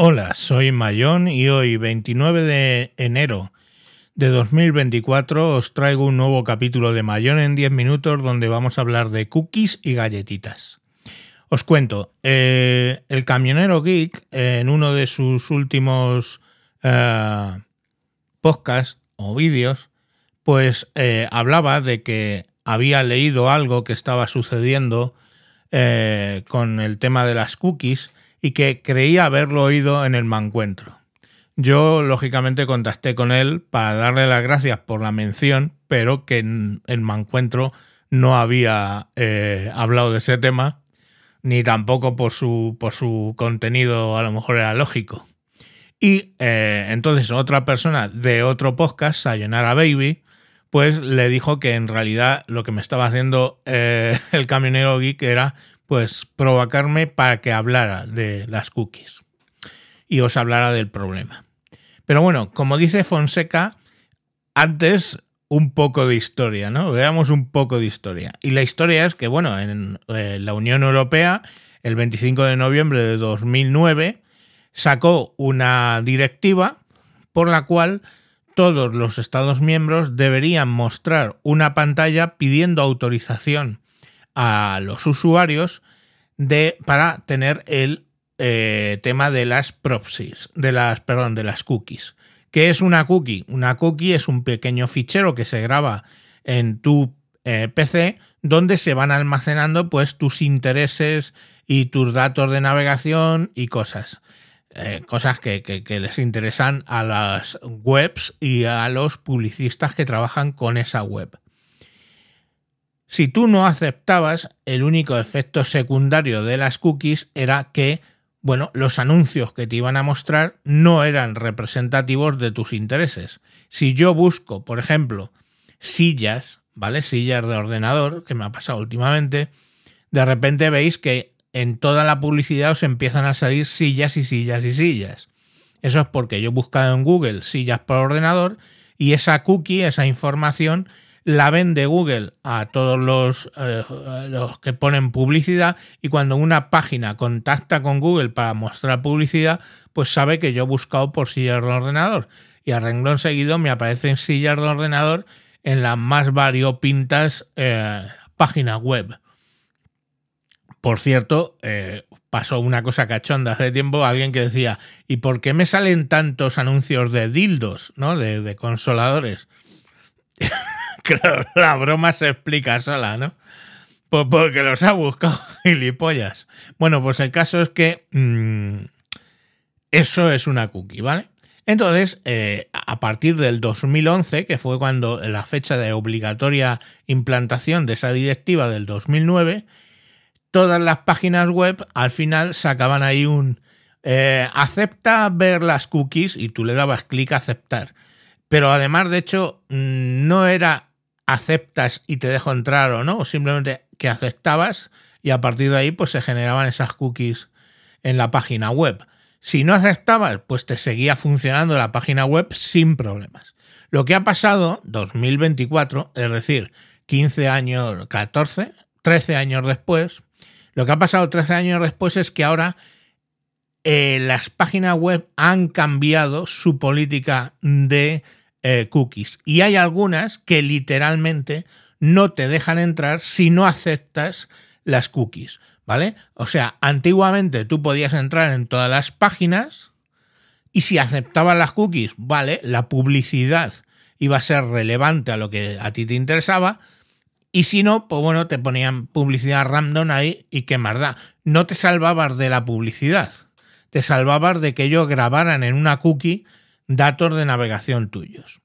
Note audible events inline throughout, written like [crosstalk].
Hola, soy Mayón y hoy, 29 de enero de 2024, os traigo un nuevo capítulo de Mayón en 10 minutos donde vamos a hablar de cookies y galletitas. Os cuento, eh, el camionero geek en uno de sus últimos eh, podcasts o vídeos, pues eh, hablaba de que había leído algo que estaba sucediendo con el tema de las cookies y que creía haberlo oído en el mancuentro. Yo, lógicamente, contacté con él para darle las gracias por la mención, pero que en el mancuentro no había eh, hablado de ese tema, ni tampoco por su, por su contenido, a lo mejor era lógico. Y eh, entonces otra persona de otro podcast, Sayonara Baby, pues le dijo que en realidad lo que me estaba haciendo eh, [laughs] el camionero geek era pues provocarme para que hablara de las cookies y os hablara del problema. Pero bueno, como dice Fonseca, antes un poco de historia, ¿no? Veamos un poco de historia. Y la historia es que, bueno, en eh, la Unión Europea, el 25 de noviembre de 2009, sacó una directiva por la cual todos los Estados miembros deberían mostrar una pantalla pidiendo autorización a los usuarios de, para tener el eh, tema de las proxies, de las, perdón, de las cookies. ¿Qué es una cookie? Una cookie es un pequeño fichero que se graba en tu eh, PC donde se van almacenando pues tus intereses y tus datos de navegación y cosas. Eh, cosas que, que, les interesan a las webs y a los publicistas que trabajan con esa web. Si tú no aceptabas, el único efecto secundario de las cookies era que, bueno, los anuncios que te iban a mostrar no eran representativos de tus intereses. Si yo busco, por ejemplo, sillas, ¿vale? Sillas de ordenador, que me ha pasado últimamente, de repente veis que en toda la publicidad os empiezan a salir sillas y sillas y sillas. Eso es porque yo he buscado en Google sillas por ordenador y esa cookie, esa información, la vende Google a todos los, eh, los, que ponen publicidad y cuando una página contacta con Google para mostrar publicidad, pues sabe que yo he buscado por sillas de ordenador y a renglón seguido me aparecen sillas de ordenador en las más variopintas eh, páginas web. Por cierto, eh, pasó una cosa cachonda hace tiempo, alguien que decía, ¿y por qué me salen tantos anuncios de dildos, ¿no? de consoladores? [laughs] [laughs] Claro, la broma se explica sola, ¿no? Pues porque los ha buscado [laughs] gilipollas. Bueno, pues el caso es que mm, eso es una cookie, ¿vale? Entonces, eh, a partir del 2011, que fue cuando la fecha de obligatoria implantación de esa directiva del 2009, todas las páginas web al final sacaban ahí un eh, acepta ver las cookies y tú le dabas clic a aceptar. Pero además, de hecho, mm, no era aceptas y te dejo entrar o no, o simplemente que aceptabas y a partir de ahí pues se generaban esas cookies en la página web. Si no aceptabas, pues te seguía funcionando la página web sin problemas. Lo que ha pasado 2024, es decir, 15 años, 14, 13 años después, lo que ha pasado 13 años después es que ahora eh, las páginas web han cambiado su política de eh, cookies. Y hay algunas que literalmente no te dejan entrar si no aceptas las cookies, ¿vale? O sea, antiguamente tú podías entrar en todas las páginas y si aceptabas las cookies, ¿vale? La publicidad iba a ser relevante a lo que a ti te interesaba. Y si no, pues bueno, te ponían publicidad random ahí y qué más da. No te salvabas de la publicidad, te salvabas de que ellos grabaran en una cookie datos de navegación tuyos.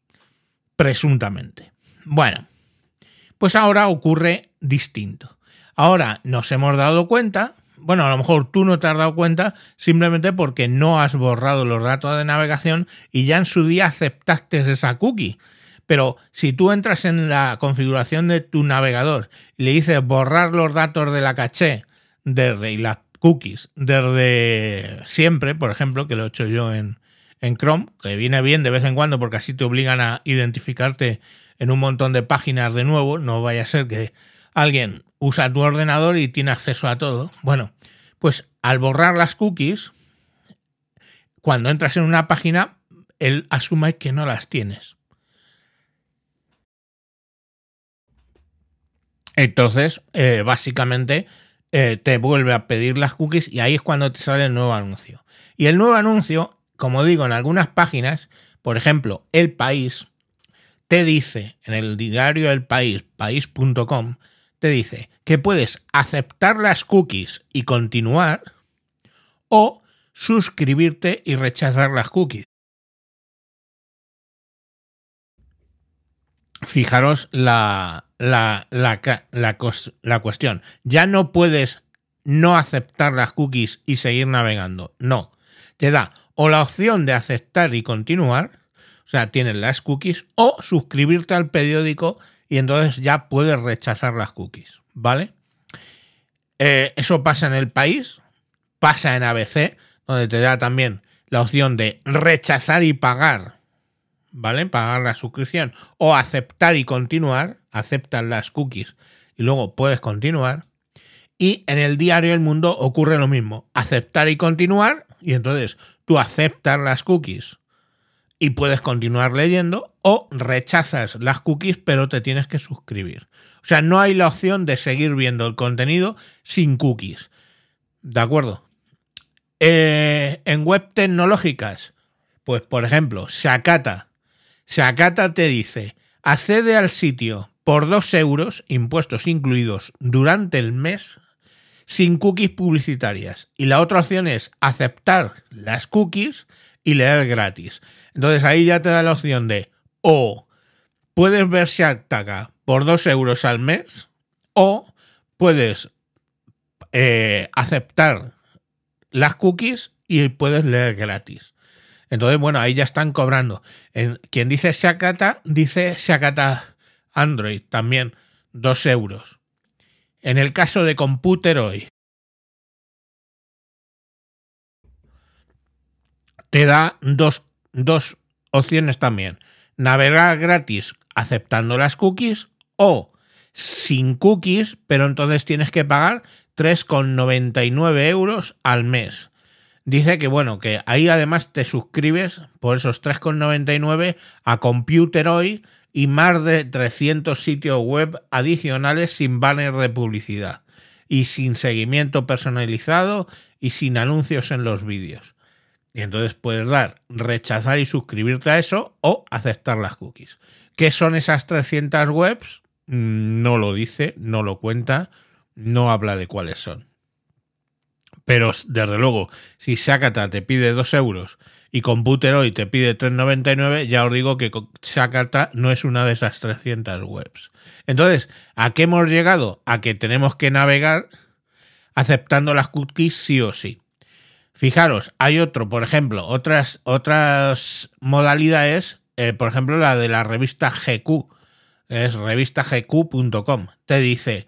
Presuntamente. Bueno, pues ahora ocurre distinto. Ahora nos hemos dado cuenta, bueno, a lo mejor tú no te has dado cuenta simplemente porque no has borrado los datos de navegación y ya en su día aceptaste esa cookie. Pero si tú entras en la configuración de tu navegador y le dices borrar los datos de la caché desde y las cookies desde siempre, por ejemplo, que lo he hecho yo en, en Chrome, que viene bien de vez en cuando porque así te obligan a identificarte en un montón de páginas de nuevo, no vaya a ser que alguien usa tu ordenador y tiene acceso a todo. Bueno, pues al borrar las cookies, cuando entras en una página, él asume que no las tienes. Entonces, eh, básicamente, eh, te vuelve a pedir las cookies y ahí es cuando te sale el nuevo anuncio. Y el nuevo anuncio, como digo, en algunas páginas, por ejemplo, El País, te dice, en el diario El País, país.com, te dice que puedes aceptar las cookies y continuar o suscribirte y rechazar las cookies. Fijaros la, la, la, cuestión. Ya no puedes no aceptar las cookies y seguir navegando. No. Te da o la opción de aceptar y continuar, o sea, tienes las cookies, o suscribirte al periódico y entonces ya puedes rechazar las cookies. ¿Vale? Eh, eso pasa en el país, pasa en ABC, donde te da también la opción de rechazar y pagar ¿vale? Pagar la suscripción o aceptar y continuar, aceptan las cookies y luego puedes continuar. Y en el diario El Mundo ocurre lo mismo, aceptar y continuar y entonces tú aceptas las cookies y puedes continuar leyendo o rechazas las cookies pero te tienes que suscribir. O sea, no hay la opción de seguir viendo el contenido sin cookies. ¿De acuerdo? Eh, en web tecnológicas, pues por ejemplo, Shakata Shakata te dice, accede al sitio por 2 euros, impuestos incluidos, durante el mes, sin cookies publicitarias. Y la otra opción es aceptar las cookies y leer gratis. Entonces ahí ya te da la opción de o puedes ver Shataka por 2 euros al mes o puedes eh, aceptar las cookies y puedes leer gratis. Entonces, bueno, ahí ya están cobrando. En, quien dice Shakata, dice Shakata Android también, 2 euros. En el caso de Computer hoy, te da dos, dos opciones también. Navegar gratis aceptando las cookies o sin cookies, pero entonces tienes que pagar 3,99 euros al mes. Dice que bueno, que ahí además te suscribes por esos 3,99 a Computer Hoy y más de 300 sitios web adicionales sin banner de publicidad y sin seguimiento personalizado y sin anuncios en los vídeos. Y entonces puedes dar rechazar y suscribirte a eso o aceptar las cookies. ¿Qué son esas 300 webs? Mm, no lo dice, no lo cuenta, no habla de cuáles son. Pero desde luego, si Shakata te pide 2 euros y Computer hoy te pide 3,99, ya os digo que Shakata no es una de esas 300 webs. Entonces, ¿a qué hemos llegado? A que tenemos que navegar aceptando las cookies sí o sí. Fijaros, hay otro, por ejemplo, otras, otras modalidades, eh, por ejemplo, la de la revista GQ, es revistagq.com. Te dice,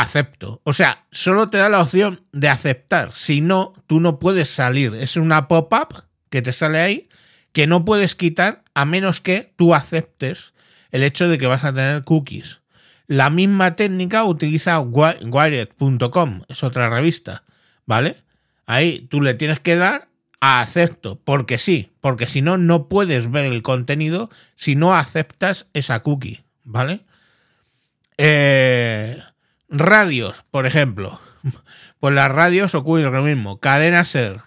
acepto. O sea, solo te da la opción de aceptar. Si no, tú no puedes salir. Es una pop-up que te sale ahí que no puedes quitar a menos que tú aceptes el hecho de que vas a tener cookies. La misma técnica utiliza Wired.com, es otra revista, ¿vale? Ahí tú le tienes que dar a acepto, porque sí, porque si no, no puedes ver el contenido si no aceptas esa cookie, ¿vale? Eh, Radios, por ejemplo. [laughs] Pues las radios ocurre lo mismo. Cadena Ser.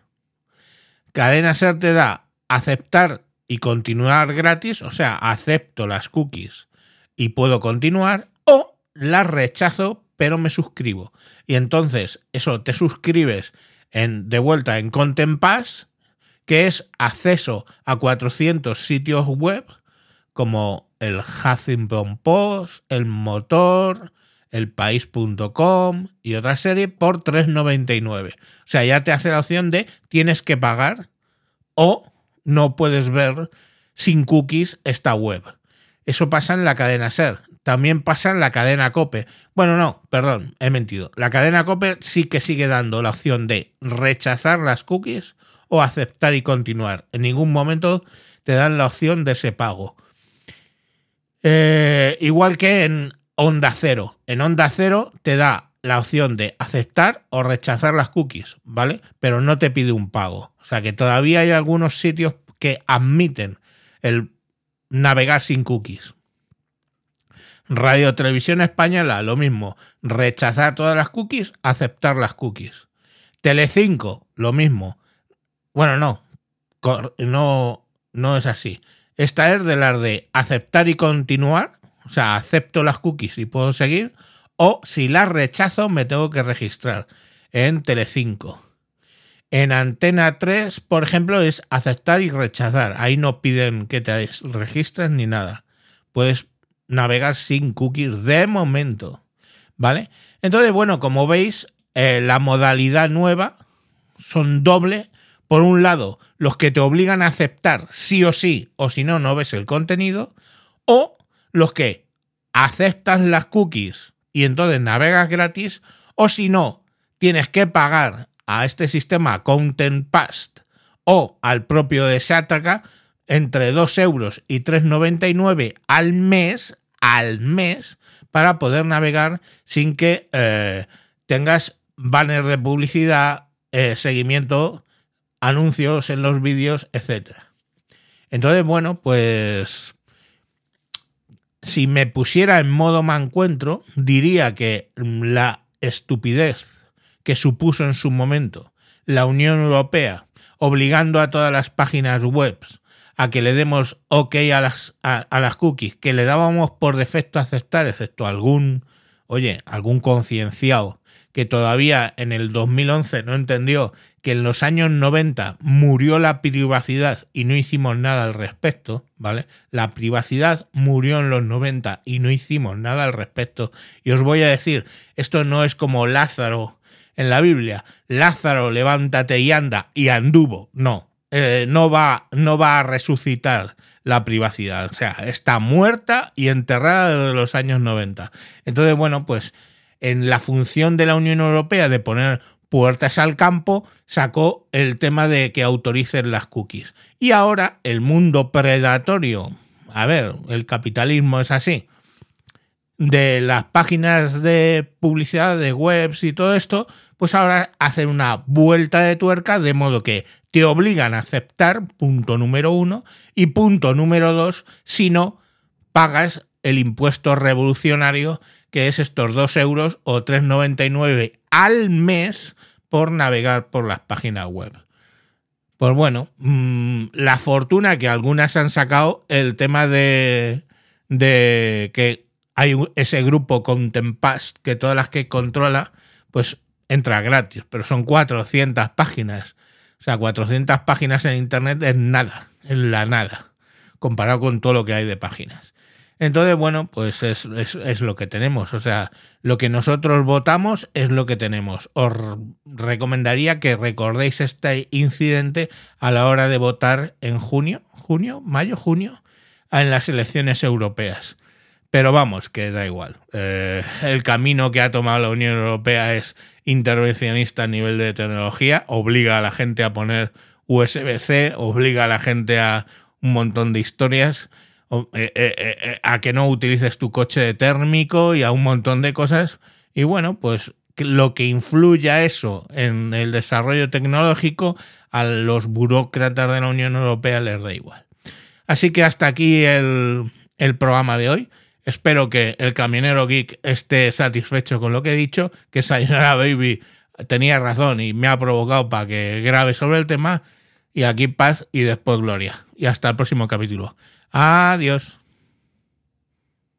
Cadena Ser te da aceptar y continuar gratis, o sea, acepto las cookies y puedo continuar, o las rechazo pero me suscribo. Y entonces eso te suscribes en, de vuelta en Content Pass, que es acceso a 400 sitios web como el Huffington Post, el Motor, elpaís.com y otra serie por 3,99. O sea, ya te hace la opción de tienes que pagar o no puedes ver sin cookies esta web. Eso pasa en la cadena SER. También pasa en la cadena COPE. Bueno, no, perdón, he mentido. La cadena COPE sí que sigue dando la opción de rechazar las cookies o aceptar y continuar. En ningún momento te dan la opción de ese pago. Eh, igual que en Onda Cero. En Onda Cero te da la opción de aceptar o rechazar las cookies, ¿vale? Pero no te pide un pago. O sea que todavía hay algunos sitios que admiten el navegar sin cookies. Radio Televisión Española, lo mismo. Rechazar todas las cookies, aceptar las cookies. Telecinco, lo mismo. Bueno, no. No, no es así. Esta es de las de aceptar y continuar. O sea, acepto las cookies y puedo seguir o si las rechazo me tengo que registrar en Telecinco. En Antena 3, por ejemplo, es aceptar y rechazar. Ahí no piden que te registres ni nada. Puedes navegar sin cookies de momento. ¿Vale? Entonces, bueno, como veis, eh, la modalidad nueva son doble. Por un lado, los que te obligan a aceptar sí o sí, o si no, no ves el contenido. O los que aceptan las cookies y entonces navegas gratis, o si no, tienes que pagar a este sistema Content Past o al propio de Shataka entre 2 euros y 3,99 al mes, al mes, para poder navegar sin que eh, tengas banner de publicidad, eh, seguimiento, anuncios en los vídeos, etc. Entonces, bueno, pues si me pusiera en modo mancuentro, diría que la estupidez que supuso en su momento la Unión Europea, obligando a todas las páginas web a que le demos OK a las, a, las cookies, que le dábamos por defecto a aceptar, excepto algún, oye, algún concienciado que todavía en el 2011 no entendió que en los años 90 murió la privacidad y no hicimos nada al respecto, ¿vale? La privacidad murió en los 90 y no hicimos nada al respecto. Y os voy a decir, esto no es como Lázaro en la Biblia. Lázaro, levántate y anda y anduvo. No, eh, no, va, no va a resucitar la privacidad. O sea, está muerta y enterrada desde los años 90. Entonces, bueno, pues en la función de la Unión Europea de poner puertas al campo, sacó el tema de que autoricen las cookies. Y ahora el mundo predatorio, a ver, el capitalismo es así, de las páginas de publicidad, de webs y todo esto, pues ahora hacen una vuelta de tuerca de modo que te obligan a aceptar, punto número uno, y punto número dos, si no, pagas el impuesto revolucionario que es estos 2 euros o 3,99 al mes por navegar por las páginas web. Pues bueno, mm, la fortuna que algunas han sacado el tema de, de que hay ese grupo Contempast que todas las que controla, pues entra gratis, pero son 400 páginas. O sea, 400 páginas en Internet es nada, es la nada, comparado con todo lo que hay de páginas. Entonces, bueno, pues es, lo que tenemos. O sea, lo que nosotros votamos es lo que tenemos. Os recomendaría que recordéis este incidente a la hora de votar en junio, junio, mayo, junio, en las elecciones europeas. Pero vamos, que da igual. Eh, el camino que ha tomado la Unión Europea es intervencionista a nivel de tecnología, obliga a la gente a poner USB-C, obliga a la gente a un montón de historias eh, eh, eh, a que no utilices tu coche térmico y a un montón de cosas. Y bueno, pues lo que influya eso en el desarrollo tecnológico a los burócratas de la Unión Europea les da igual. Así que hasta aquí el, el programa de hoy. Espero que el camionero geek esté satisfecho con lo que he dicho, que Sayonara Baby tenía razón y me ha provocado para que grabe sobre el tema. Y aquí paz y después gloria. Y hasta el próximo capítulo. Adiós.